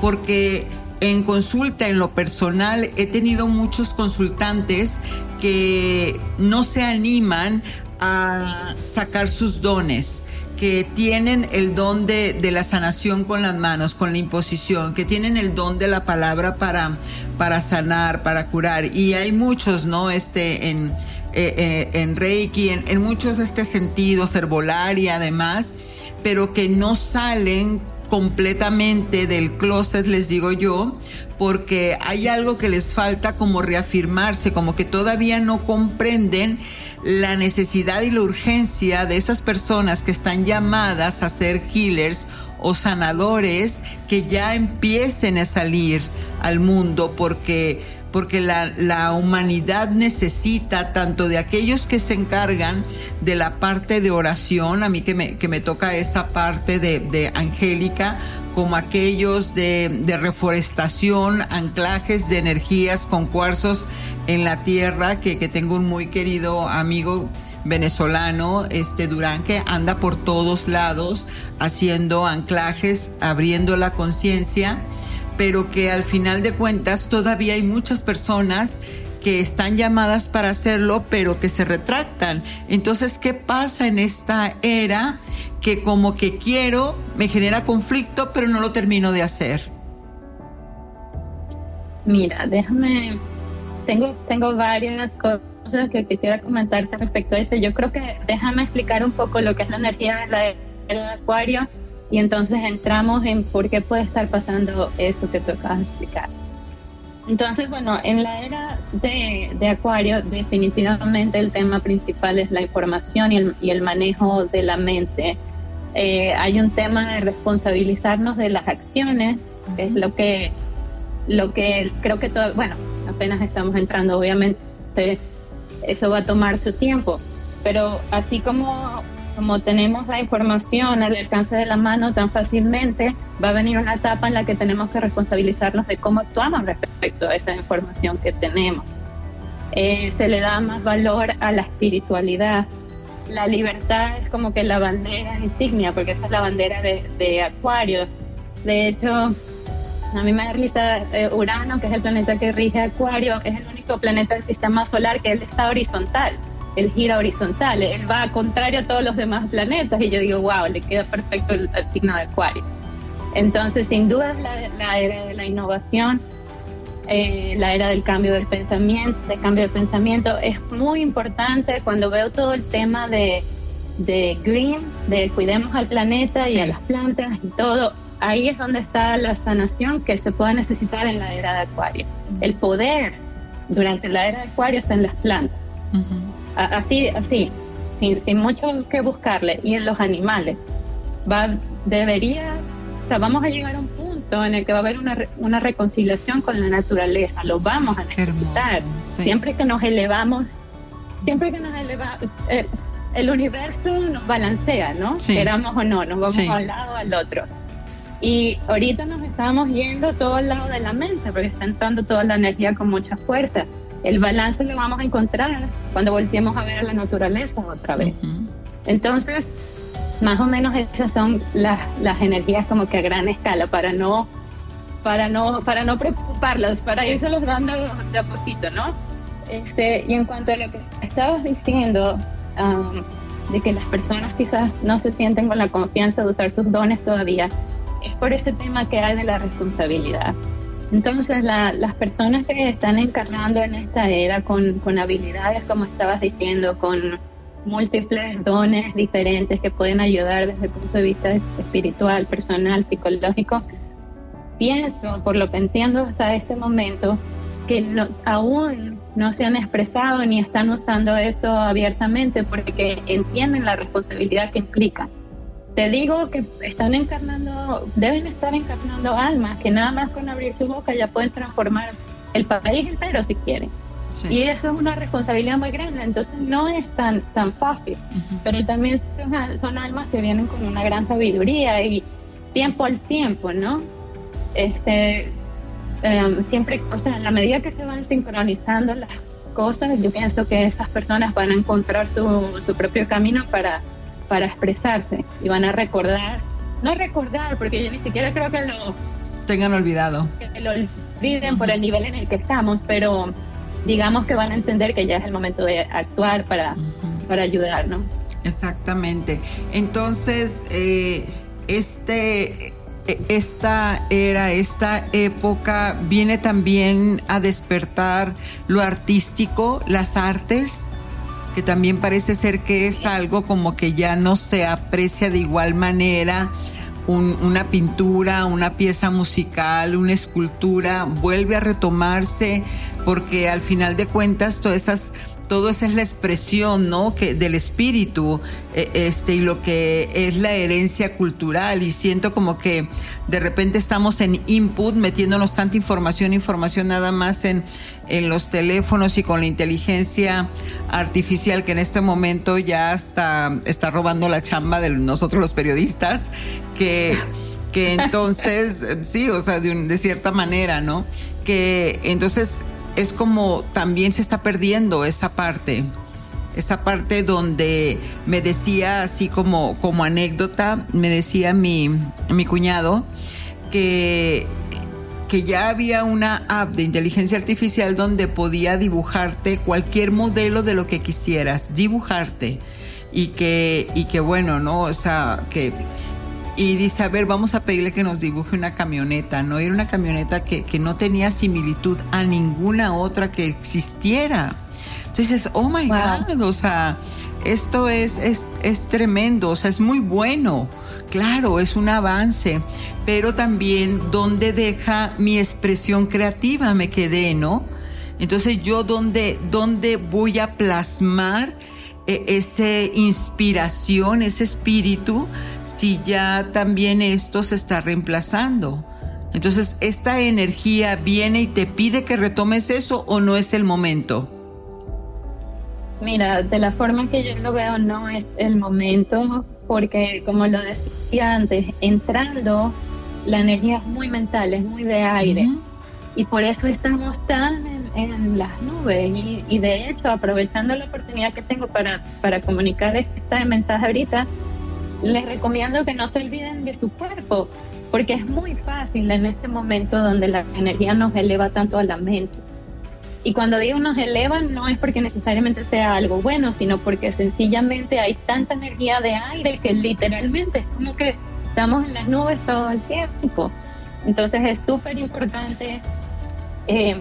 porque en consulta, en lo personal, he tenido muchos consultantes que no se animan a sacar sus dones que tienen el don de, la sanación con las manos, con la imposición, que tienen el don de la palabra para, para sanar, para curar. Y hay muchos, ¿no? Este, en, eh, eh, en Reiki, en, en muchos de este sentidos, herbolaria además, pero que no salen completamente del closet, les digo yo, porque hay algo que les falta como reafirmarse, como que todavía no comprenden la necesidad y la urgencia de esas personas que están llamadas a ser healers o sanadores que ya empiecen a salir al mundo porque porque la, humanidad necesita tanto de aquellos que se encargan de la parte de oración, a mí que me, que me toca esa parte de, Angélica, como aquellos de, de, reforestación, anclajes de energías con cuarzos en la tierra, que, que tengo un muy querido amigo venezolano, este Durán, que anda por todos lados haciendo anclajes, abriendo la conciencia pero que al final de cuentas todavía hay muchas personas que están llamadas para hacerlo, pero que se retractan. Entonces, ¿qué pasa en esta era que como que quiero, me genera conflicto, pero no lo termino de hacer? Mira, déjame, tengo, tengo varias cosas que quisiera comentarte respecto a eso. Yo creo que déjame explicar un poco lo que es la energía de la de Acuario y entonces entramos en por qué puede estar pasando eso que tú acabas de explicar. Entonces, bueno, en la era de, de Acuario definitivamente el tema principal es la información y el, y el manejo de la mente. Eh, hay un tema de responsabilizarnos de las acciones, que es lo que, lo que creo que todo, bueno, apenas estamos entrando, obviamente eso va a tomar su tiempo, pero así como como tenemos la información al alcance de la mano tan fácilmente, va a venir una etapa en la que tenemos que responsabilizarnos de cómo actuamos respecto a esa información que tenemos. Eh, se le da más valor a la espiritualidad. La libertad es como que la bandera insignia, porque esa es la bandera de, Acuario. De hecho, a mí me da risa eh, Urano, que es el planeta que rige Acuario, es el único planeta del sistema solar que él está horizontal él gira horizontal, él va contrario a todos los demás planetas y yo digo, wow, le queda perfecto el, signo de Acuario. Entonces, sin duda es la, era de la innovación, eh, la era del cambio del pensamiento, de cambio de pensamiento. Es muy importante cuando veo todo el tema de, de green, de cuidemos al planeta y a las plantas y todo. Ahí es donde está la sanación que se puede necesitar en la era de Acuario. El poder durante la era de Acuario está en las plantas así, así, sin, mucho que buscarle, y en los animales. Va, debería, o sea, vamos a llegar a un punto en el que va a haber una, una reconciliación con la naturaleza, lo vamos a necesitar. Siempre que nos elevamos, siempre que nos elevamos, eh, el universo nos balancea, ¿no? Queramos o no, nos vamos a un lado al otro. Y ahorita nos estamos yendo todo al lado de la mente, porque está entrando toda la energía con mucha fuerza. El balance lo vamos a encontrar cuando volteemos a ver a la naturaleza otra vez. Entonces, más o menos esas son las, las energías como que a gran escala para no para no para no preocuparlas, para irse los dando de a poquito, ¿no? Este, y en cuanto a lo que estabas diciendo, de que las personas quizás no se sienten con la confianza de usar sus dones todavía, es por ese tema que hay de la responsabilidad. Entonces, las personas que están encarnando en esta era con, con habilidades, como estabas diciendo, con múltiples dones diferentes que pueden ayudar desde el punto de vista espiritual, personal, psicológico, pienso, por lo que entiendo hasta este momento, que aún no se han expresado ni están usando eso abiertamente porque entienden la responsabilidad que implica te digo que están encarnando, deben estar encarnando almas que nada más con abrir su boca ya pueden transformar el país entero si quieren. Y eso es una responsabilidad muy grande, entonces no es tan, tan fácil, pero también son, almas que vienen con una gran sabiduría y tiempo al tiempo, ¿no? Este, em, siempre, o sea, en la medida que se van sincronizando las cosas, yo pienso que esas personas van a encontrar su, su propio camino para para expresarse y van a recordar, no recordar, porque yo ni siquiera creo que lo tengan olvidado. Que lo olviden por el nivel en el que estamos, pero digamos que van a entender que ya es el momento de actuar para, para ayudar, ¿no? Exactamente. Entonces, eh, este, esta era, esta época viene también a despertar lo artístico, las artes. Que también parece ser que es algo como que ya no se aprecia de igual manera. una pintura, una pieza musical, una escultura, vuelve a retomarse porque al final de cuentas todas esas todo esa es la expresión, ¿no? Que del espíritu, e, este, y lo que es la herencia cultural. Y siento como que de repente estamos en input, metiéndonos tanta información, información nada más en, en los teléfonos y con la inteligencia artificial que en este momento ya está, está robando la chamba de nosotros los periodistas, que, que entonces, sí, o sea, de, de cierta manera, ¿no? Que entonces es como también se está perdiendo esa parte, esa parte donde me decía así como, como anécdota, me decía mi, mi cuñado que, que ya había una app de inteligencia artificial donde podía dibujarte cualquier modelo de lo que quisieras, dibujarte. Y que, y que bueno, ¿no? O sea, que y dice, a ver, vamos a pedirle que nos dibuje una camioneta, ¿no? Era una camioneta que, que no tenía similitud a ninguna otra que existiera. Entonces, oh my God, o sea, esto es, es, es tremendo, o sea, es muy bueno. Claro, es un avance, pero también dónde deja mi expresión creativa, me quedé, ¿no? Entonces yo dónde, dónde voy a plasmar esa inspiración, ese espíritu, si ya también esto se está reemplazando. Entonces, ¿esta energía viene y te pide que retomes eso o no es el momento? Mira, de la forma que yo lo veo, no es el momento, porque como lo decía antes, entrando, la energía es muy mental, es muy de aire. Y por eso estamos tan en, las nubes. Y, de hecho, aprovechando la oportunidad que tengo para, para comunicar este mensaje ahorita, les recomiendo que no se olviden de su cuerpo, porque es muy fácil en este momento donde la energía nos eleva tanto a la mente. Y cuando digo nos eleva, no es porque necesariamente sea algo bueno, sino porque sencillamente hay tanta energía de aire que literalmente es como que estamos en las nubes todo el tiempo. Entonces es súper importante eh,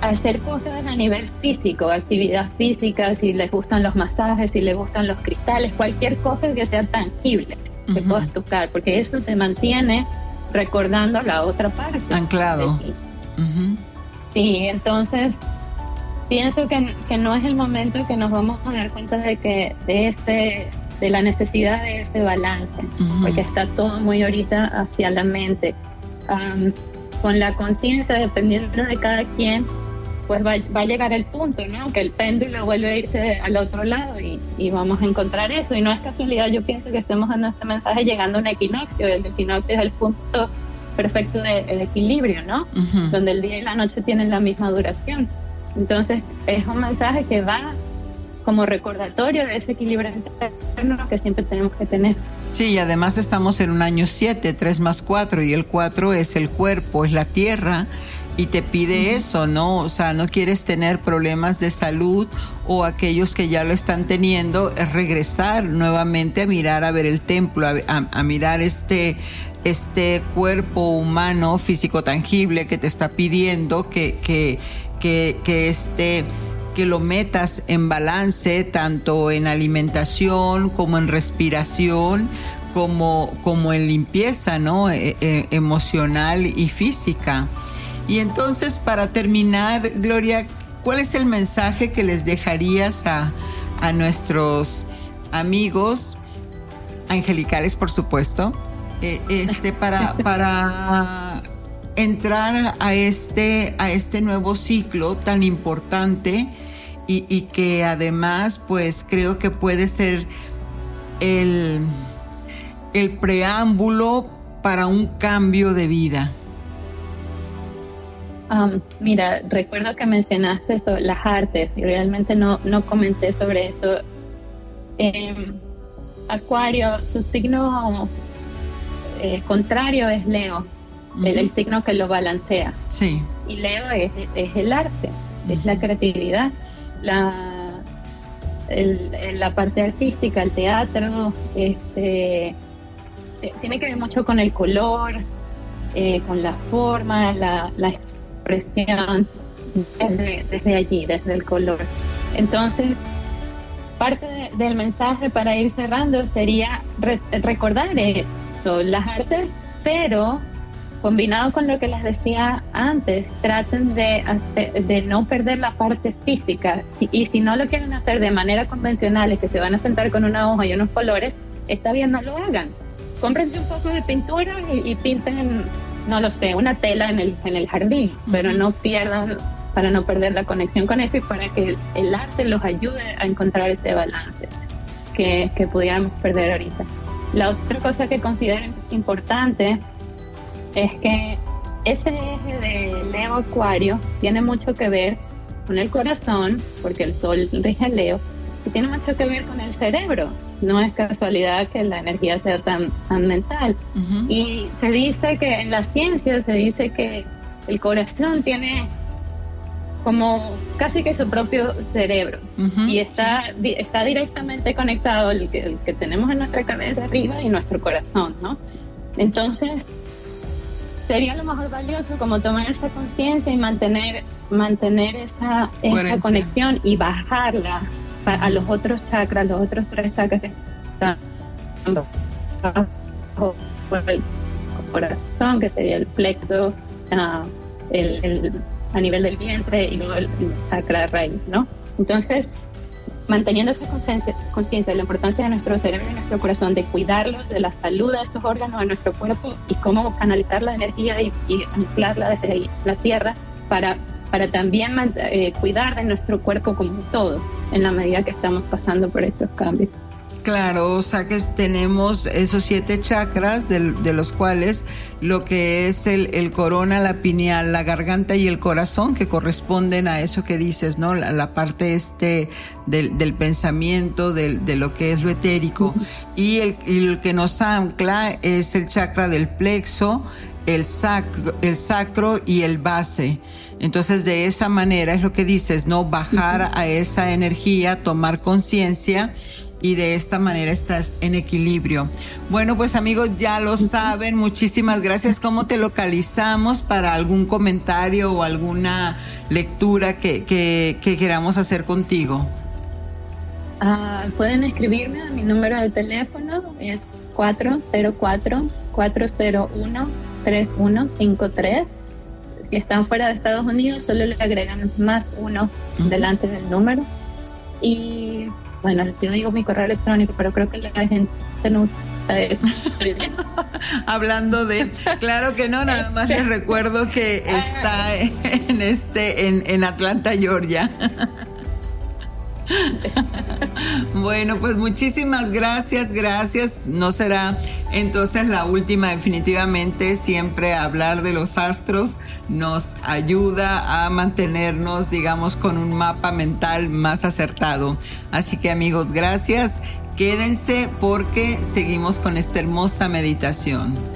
hacer cosas a nivel físico, actividad física, si les gustan los masajes, si les gustan los cristales, cualquier cosa que sea tangible, que puedas tocar, porque eso te mantiene recordando la otra parte. Anclado. Sí, entonces pienso que, que, no es el momento que nos vamos a dar cuenta de que de ese de la necesidad de ese balance, porque está todo muy ahorita hacia la mente. con la conciencia, dependiendo de cada quien, pues va, a llegar el punto, ¿no? Que el péndulo vuelve a irse al otro lado y, vamos a encontrar eso. Y no es casualidad, yo pienso que estemos en este mensaje llegando a un equinoccio. El equinoccio es el punto perfecto de, equilibrio, ¿no? Donde el día y la noche tienen la misma duración. Entonces, es un mensaje que va como recordatorio de ese equilibrio interno que siempre tenemos que tener. Sí, y además estamos en un año 7, 3 más 4, y el 4 es el cuerpo, es la tierra, y te pide eso, ¿no? O sea, no quieres tener problemas de salud o aquellos que ya lo están teniendo, es regresar nuevamente a mirar, a ver el templo, a, mirar este, este cuerpo humano físico tangible que te está pidiendo que, que, que, que este que lo metas en balance tanto en alimentación como en respiración como, como en limpieza ¿no? E, e, emocional y física. Y entonces, para terminar, Gloria, ¿cuál es el mensaje que les dejarías a, nuestros amigos angelicales, por supuesto, eh, este, para, para entrar a este, a este nuevo ciclo tan importante y, que además, pues creo que puede ser el, el preámbulo para un cambio de vida? Mira, recuerdo que mencionaste sobre las artes y realmente no, no comenté sobre eso. Acuario, su signo eh, contrario es Leo, el, signo que lo balancea. Sí. Y Leo es, el arte, es la creatividad, la, la parte artística, el teatro, este, eh, tiene que ver mucho con el color, eh, con la forma, la, la desde, desde allí, desde el color. Entonces, parte del mensaje para ir cerrando sería recordar esto, las artes, pero combinado con lo que les decía antes, traten de, de no perder la parte física. y si no lo quieren hacer de manera convencional, es que se van a sentar con una hoja y unos colores, está bien, no lo hagan. Cómprense un poco de pintura y, pinten, no lo sé, una tela en el, en el jardín, pero no pierdan, para no perder la conexión con eso y para que el, arte los ayude a encontrar ese balance que, que pudiéramos perder ahorita. La otra cosa que considero importante es que ese eje de Leo Acuario tiene mucho que ver con el corazón, porque el sol rige Leo, tiene mucho que ver con el cerebro. No es casualidad que la energía sea tan, tan mental. Y se dice que en la ciencia se dice que el corazón tiene como casi que su propio cerebro y está, está directamente conectado el que, el que tenemos en nuestra cabeza arriba y nuestro corazón, ¿no? Entonces, sería lo mejor valioso como tomar esa conciencia y mantener, mantener esa, esa conexión y bajarla a los otros chakras, los otros tres chakras que están por el corazón, que sería el plexo, ah, el, a nivel del vientre y luego el, chakra raíz, ¿no? Entonces, manteniendo esa conciencia de la importancia de nuestro cerebro y nuestro corazón, de cuidarlos, de la salud de esos órganos de nuestro cuerpo y cómo canalizar la energía y, anclarla desde la tierra para, para también eh, cuidar de nuestro cuerpo como todo en la medida que estamos pasando por estos cambios. Claro, o sea que tenemos esos siete chakras de, los cuales lo que es el, corona, la pineal, la garganta y el corazón que corresponden a eso que dices, ¿no? La, parte este del, pensamiento, de lo que es lo etérico. Y el, el que nos ancla es el chakra del plexo, el sacro, el sacro y el base. Entonces de esa manera es lo que dices, ¿no? Bajar a esa energía, tomar conciencia y de esta manera estás en equilibrio. Bueno, pues amigos, ya lo saben. Muchísimas gracias. ¿Cómo te localizamos para algún comentario o alguna lectura que, que, queramos hacer contigo? Ah, pueden escribirme a mi número de teléfono, es 404-401-3153. Si están fuera de Estados Unidos, solo le agregan más uno delante del número. Y bueno, yo digo mi correo electrónico, pero creo que la gente no usa eso. Hablando de, claro que no, nada más les recuerdo que está en este, en, en Atlanta, Georgia. bueno, pues muchísimas gracias, gracias. No será entonces la última, definitivamente. Siempre hablar de los astros nos ayuda a mantenernos, digamos, con un mapa mental más acertado. Así que amigos, gracias. Quédense porque seguimos con esta hermosa meditación.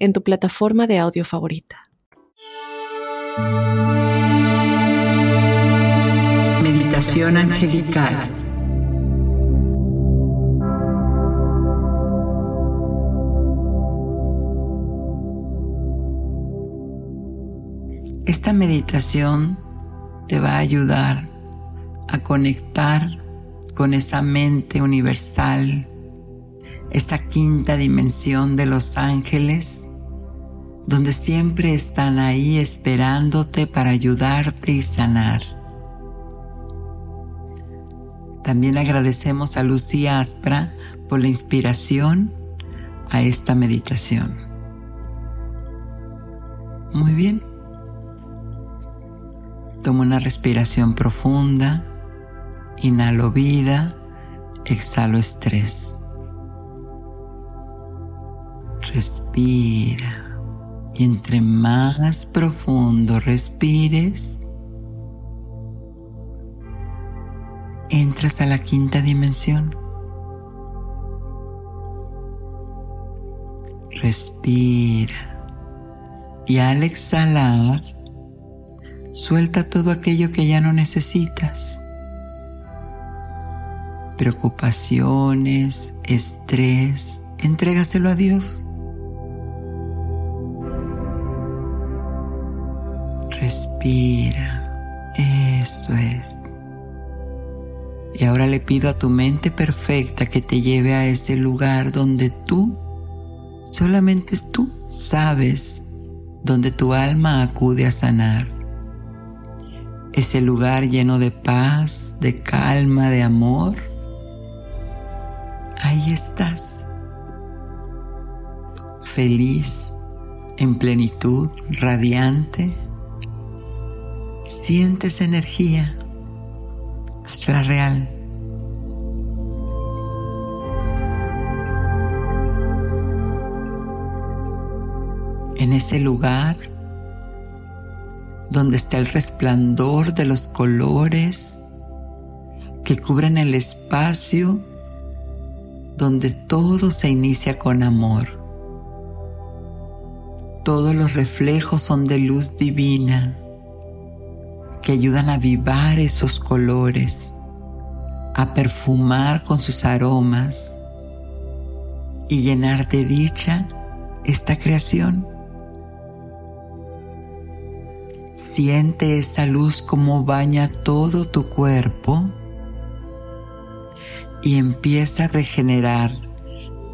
en tu plataforma de audio favorita. Meditación angelical. Esta meditación te va a ayudar a conectar con esa mente universal, esa quinta dimensión de los ángeles donde siempre están ahí esperándote para ayudarte y sanar. También agradecemos a Lucía Aspra por la inspiración a esta meditación. Muy bien. Toma una respiración profunda, inhalo vida, exhalo estrés. Respira. Y entre más profundo respires, entras a la quinta dimensión. Respira. Y al exhalar, suelta todo aquello que ya no necesitas. Preocupaciones, estrés, entrégaselo a Dios. Respira. Eso es. Y ahora le pido a tu mente perfecta que te lleve a ese lugar donde tú, solamente tú, sabes, donde tu alma acude a sanar. Ese lugar lleno de paz, de calma, de amor. Ahí estás. Feliz, en plenitud, radiante. Sientes energía. Hazla real. En ese lugar donde está el resplandor de los colores que cubren el espacio donde todo se inicia con amor. Todos los reflejos son de luz divina que ayudan a avivar esos colores, a perfumar con sus aromas y llenar de dicha esta creación. Siente esa luz como baña todo tu cuerpo y empieza a regenerar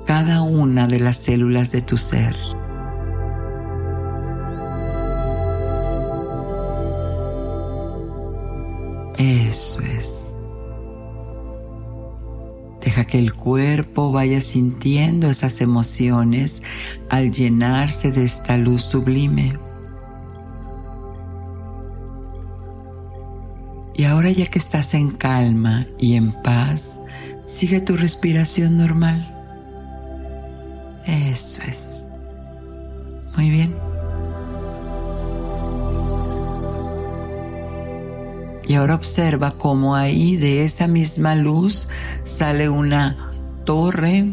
cada una de las células de tu ser. Eso es. Deja que el cuerpo vaya sintiendo esas emociones al llenarse de esta luz sublime. Y ahora ya que estás en calma y en paz, sigue tu respiración normal. Eso es. Muy bien. Y ahora observa cómo ahí de esa misma luz sale una torre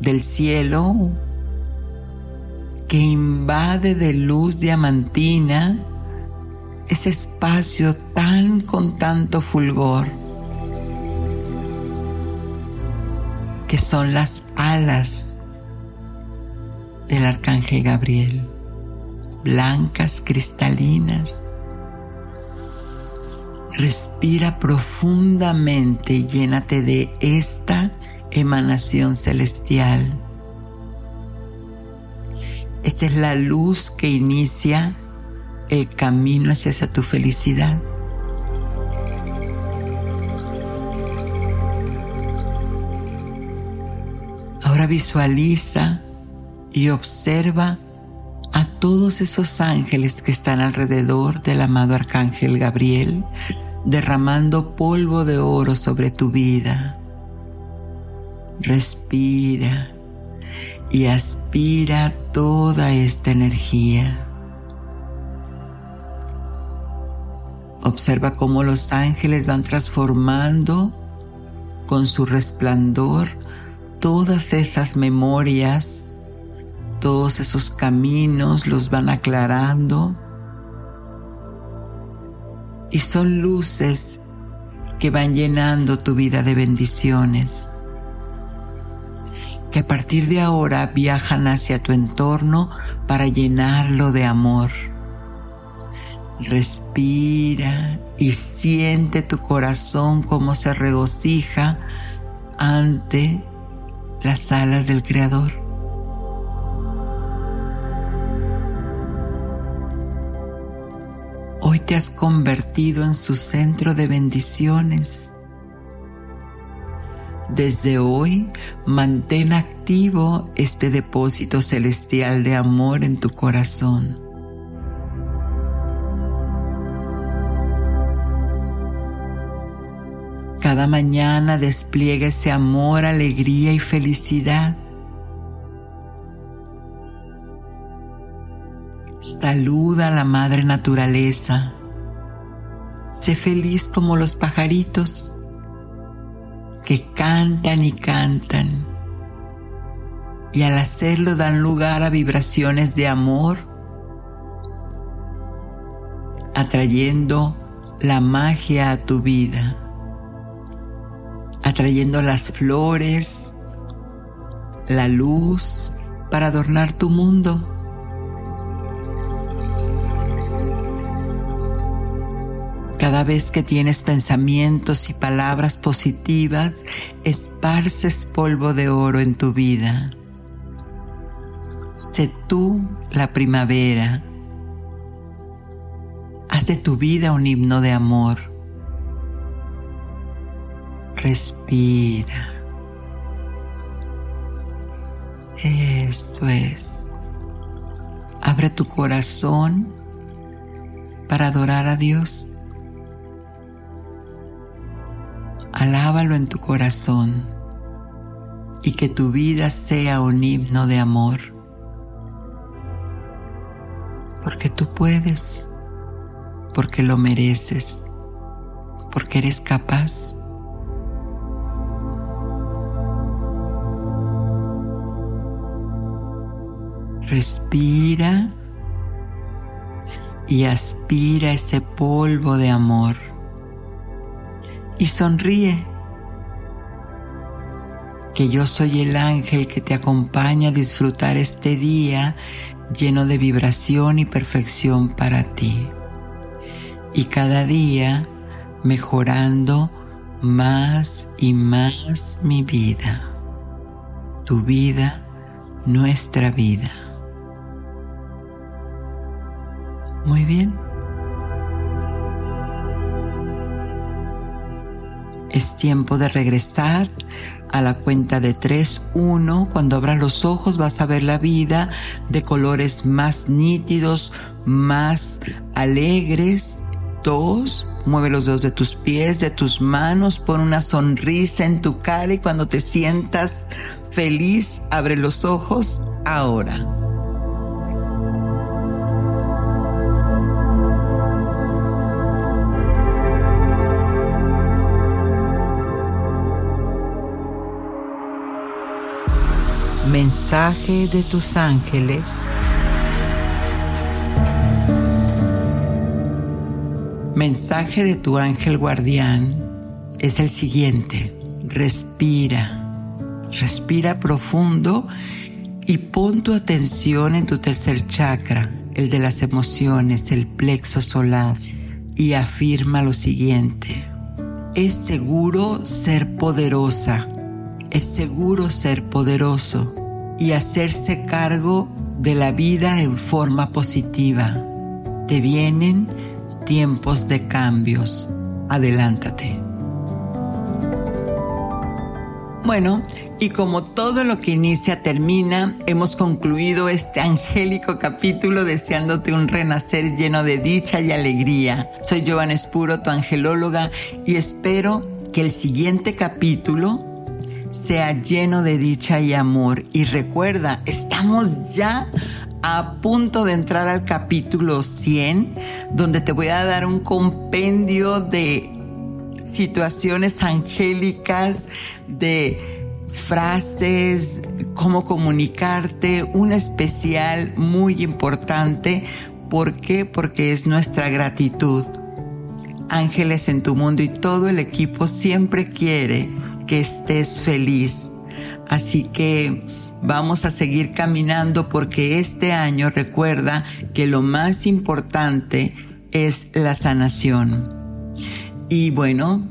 del cielo que invade de luz diamantina ese espacio tan con tanto fulgor que son las alas del arcángel Gabriel, blancas, cristalinas. Respira profundamente y llénate de esta emanación celestial. Esta es la luz que inicia el camino hacia tu felicidad. Ahora visualiza y observa a todos esos ángeles que están alrededor del amado arcángel Gabriel, derramando polvo de oro sobre tu vida. Respira y aspira toda esta energía. Observa cómo los ángeles van transformando con su resplandor todas esas memorias, todos esos caminos los van aclarando. Y son luces que van llenando tu vida de bendiciones, que a partir de ahora viajan hacia tu entorno para llenarlo de amor. Respira y siente tu corazón como se regocija ante las alas del Creador. Te has convertido en su centro de bendiciones. Desde hoy mantén activo este depósito celestial de amor en tu corazón. Cada mañana despliega ese amor, alegría y felicidad. Saluda a la madre naturaleza. Sé feliz como los pajaritos que cantan y cantan. Y al hacerlo dan lugar a vibraciones de amor, atrayendo la magia a tu vida, atrayendo las flores, la luz para adornar tu mundo. Cada vez que tienes pensamientos y palabras positivas, esparces polvo de oro en tu vida. Sé tú la primavera. Hace tu vida un himno de amor. Respira. Esto es. Abre tu corazón para adorar a Dios. Alábalo en tu corazón y que tu vida sea un himno de amor. Porque tú puedes, porque lo mereces, porque eres capaz. Respira y aspira ese polvo de amor y sonríe. Que yo soy el ángel que te acompaña a disfrutar este día lleno de vibración y perfección para ti. Y cada día mejorando más y más mi vida. Tu vida, nuestra vida. Muy bien. Es tiempo de regresar a la cuenta de 3, 1. Cuando abras los ojos vas a ver la vida de colores más nítidos, más alegres. 2. Mueve los dedos de tus pies, de tus manos, pon una sonrisa en tu cara y cuando te sientas feliz, abre los ojos ahora. Mensaje de tus ángeles. Mensaje de tu ángel guardián es el siguiente. Respira. Respira profundo y pon tu atención en tu tercer chakra, el de las emociones, el plexo solar, y afirma lo siguiente. Es seguro ser poderosa. Es seguro ser poderoso y hacerse cargo de la vida en forma positiva. Te vienen tiempos de cambios. Adelántate. Bueno, y como todo lo que inicia termina, hemos concluido este angélico capítulo deseándote un renacer lleno de dicha y alegría. Soy Giovanna Espuro, tu angelóloga, y espero que el siguiente capítulo sea lleno de dicha y amor. Y recuerda, estamos ya a punto de entrar al capítulo 100, donde te voy a dar un compendio de situaciones angélicas, de frases, cómo comunicarte, un especial muy importante. ¿Por qué? Porque es nuestra gratitud. Ángeles en tu mundo y todo el equipo siempre quiere que estés feliz. Así que vamos a seguir caminando porque este año recuerda que lo más importante es la sanación. Y bueno,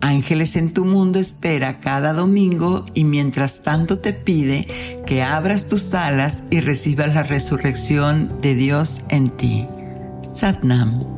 Ángeles en tu mundo espera cada domingo y mientras tanto te pide que abras tus alas y recibas la resurrección de Dios en ti. Satnam.